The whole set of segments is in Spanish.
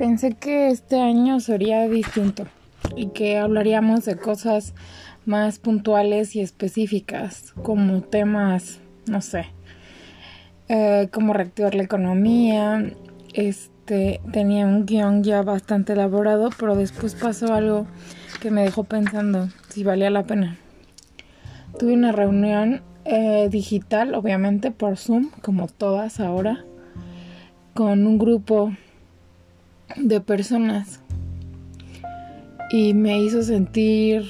Pensé que este año sería distinto y que hablaríamos de cosas más puntuales y específicas, como temas, no sé, eh, cómo reactivar la economía. Este tenía un guion ya bastante elaborado, pero después pasó algo que me dejó pensando si valía la pena. Tuve una reunión eh, digital, obviamente por Zoom, como todas ahora, con un grupo de personas. Y me hizo sentir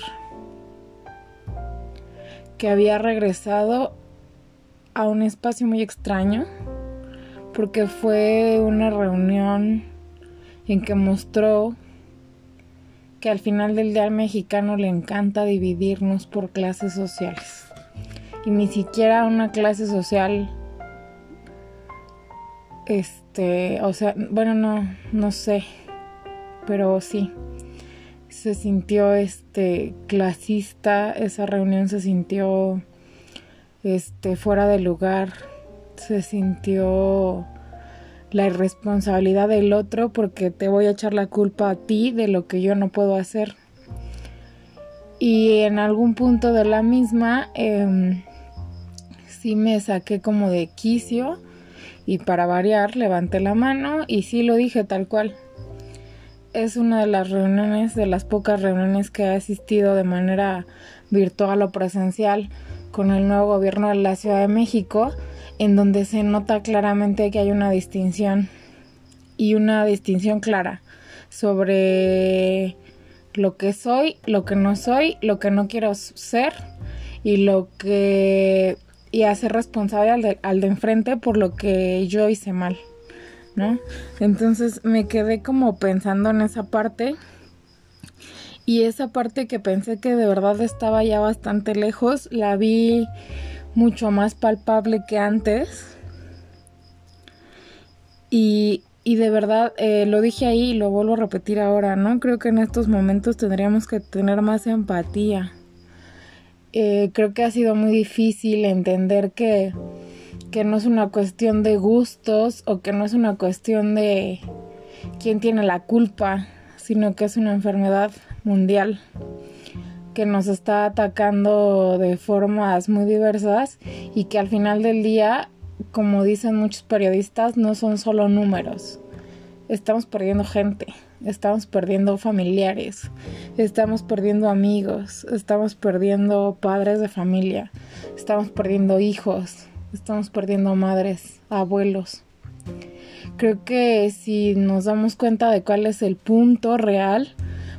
que había regresado a un espacio muy extraño porque fue una reunión en que mostró que al final del día al mexicano le encanta dividirnos por clases sociales. Y ni siquiera una clase social este o sea bueno no no sé pero sí. Se sintió este clasista, esa reunión se sintió este fuera de lugar, se sintió la irresponsabilidad del otro porque te voy a echar la culpa a ti de lo que yo no puedo hacer. Y en algún punto de la misma eh, sí me saqué como de quicio y para variar levanté la mano y sí lo dije tal cual. Es una de las reuniones, de las pocas reuniones que he asistido de manera virtual o presencial con el nuevo gobierno de la Ciudad de México, en donde se nota claramente que hay una distinción y una distinción clara sobre lo que soy, lo que no soy, lo que no quiero ser y lo que y hacer responsable al de, al de enfrente por lo que yo hice mal. ¿no? Entonces me quedé como pensando en esa parte y esa parte que pensé que de verdad estaba ya bastante lejos, la vi mucho más palpable que antes. Y, y de verdad, eh, lo dije ahí y lo vuelvo a repetir ahora, ¿no? Creo que en estos momentos tendríamos que tener más empatía. Eh, creo que ha sido muy difícil entender que que no es una cuestión de gustos o que no es una cuestión de quién tiene la culpa, sino que es una enfermedad mundial que nos está atacando de formas muy diversas y que al final del día, como dicen muchos periodistas, no son solo números. Estamos perdiendo gente, estamos perdiendo familiares, estamos perdiendo amigos, estamos perdiendo padres de familia, estamos perdiendo hijos, estamos perdiendo madres, abuelos. Creo que si nos damos cuenta de cuál es el punto real,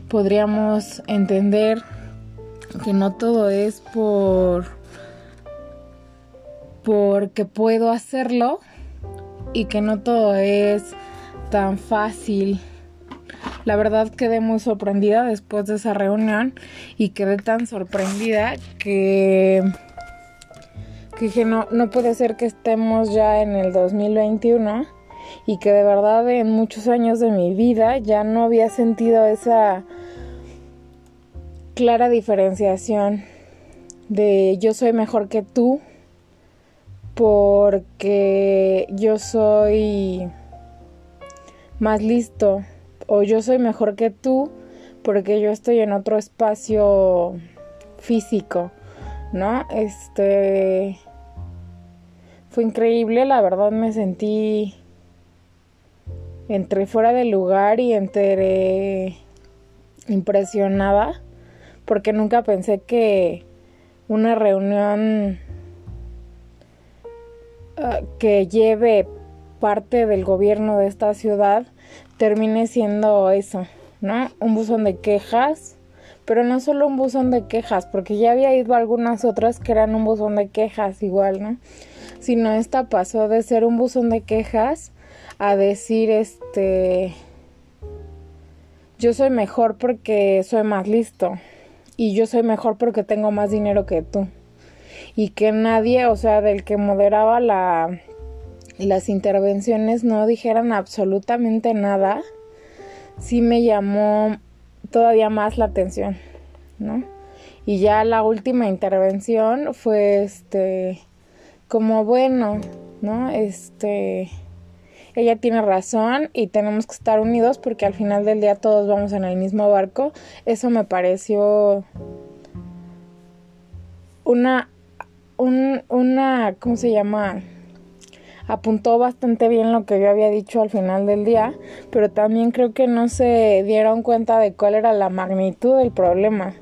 podríamos entender que no todo es por porque puedo hacerlo y que no todo es tan fácil. La verdad quedé muy sorprendida después de esa reunión y quedé tan sorprendida que dije, no, no puede ser que estemos ya en el 2021 y que de verdad en muchos años de mi vida ya no había sentido esa clara diferenciación de yo soy mejor que tú porque yo soy más listo o yo soy mejor que tú porque yo estoy en otro espacio físico, ¿no? Este fue increíble, la verdad me sentí entre fuera del lugar y entre impresionada porque nunca pensé que una reunión uh, que lleve parte del gobierno de esta ciudad termine siendo eso, ¿no? Un buzón de quejas, pero no solo un buzón de quejas, porque ya había ido a algunas otras que eran un buzón de quejas igual, ¿no? sino esta pasó de ser un buzón de quejas a decir este yo soy mejor porque soy más listo y yo soy mejor porque tengo más dinero que tú y que nadie, o sea, del que moderaba la las intervenciones no dijeran absolutamente nada, sí me llamó todavía más la atención, ¿no? Y ya la última intervención fue este como bueno, ¿no? Este, ella tiene razón y tenemos que estar unidos porque al final del día todos vamos en el mismo barco. Eso me pareció una, un, una, ¿cómo se llama? Apuntó bastante bien lo que yo había dicho al final del día, pero también creo que no se dieron cuenta de cuál era la magnitud del problema,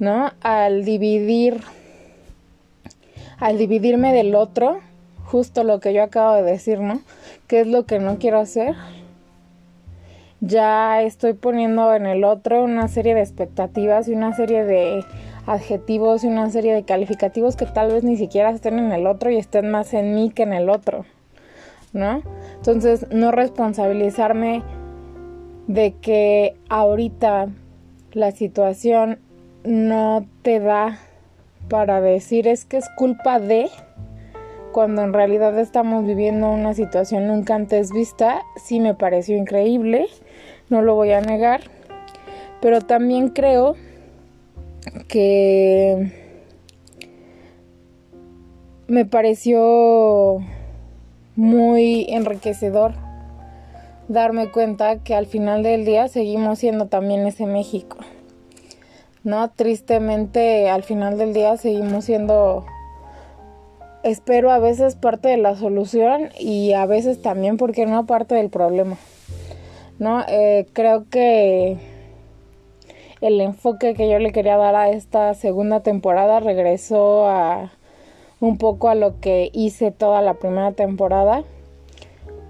¿no? Al dividir, al dividirme del otro, justo lo que yo acabo de decir, ¿no? ¿Qué es lo que no quiero hacer? Ya estoy poniendo en el otro una serie de expectativas y una serie de adjetivos y una serie de calificativos que tal vez ni siquiera estén en el otro y estén más en mí que en el otro, ¿no? Entonces, no responsabilizarme de que ahorita la situación no te da para decir es que es culpa de cuando en realidad estamos viviendo una situación nunca antes vista, sí me pareció increíble, no lo voy a negar, pero también creo que me pareció muy enriquecedor darme cuenta que al final del día seguimos siendo también ese México. ¿No? Tristemente al final del día seguimos siendo espero a veces parte de la solución y a veces también, porque no, parte del problema. ¿No? Eh, creo que el enfoque que yo le quería dar a esta segunda temporada regresó a un poco a lo que hice toda la primera temporada,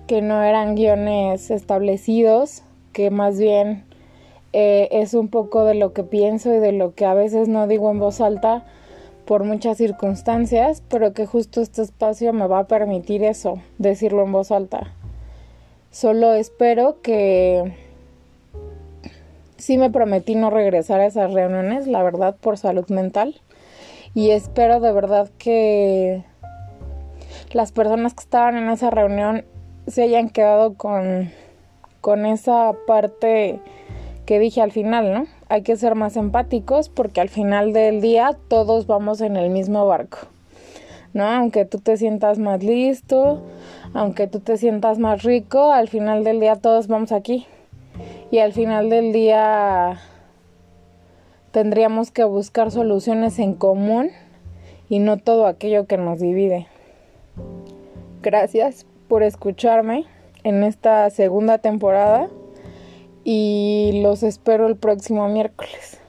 que no eran guiones establecidos, que más bien eh, es un poco de lo que pienso y de lo que a veces no digo en voz alta, por muchas circunstancias, pero que justo este espacio me va a permitir eso, decirlo en voz alta. Solo espero que sí me prometí no regresar a esas reuniones, la verdad, por salud mental. Y espero de verdad que las personas que estaban en esa reunión se hayan quedado con, con esa parte que dije al final, ¿no? Hay que ser más empáticos porque al final del día todos vamos en el mismo barco, ¿no? Aunque tú te sientas más listo, aunque tú te sientas más rico, al final del día todos vamos aquí. Y al final del día tendríamos que buscar soluciones en común y no todo aquello que nos divide. Gracias por escucharme en esta segunda temporada y los espero el próximo miércoles.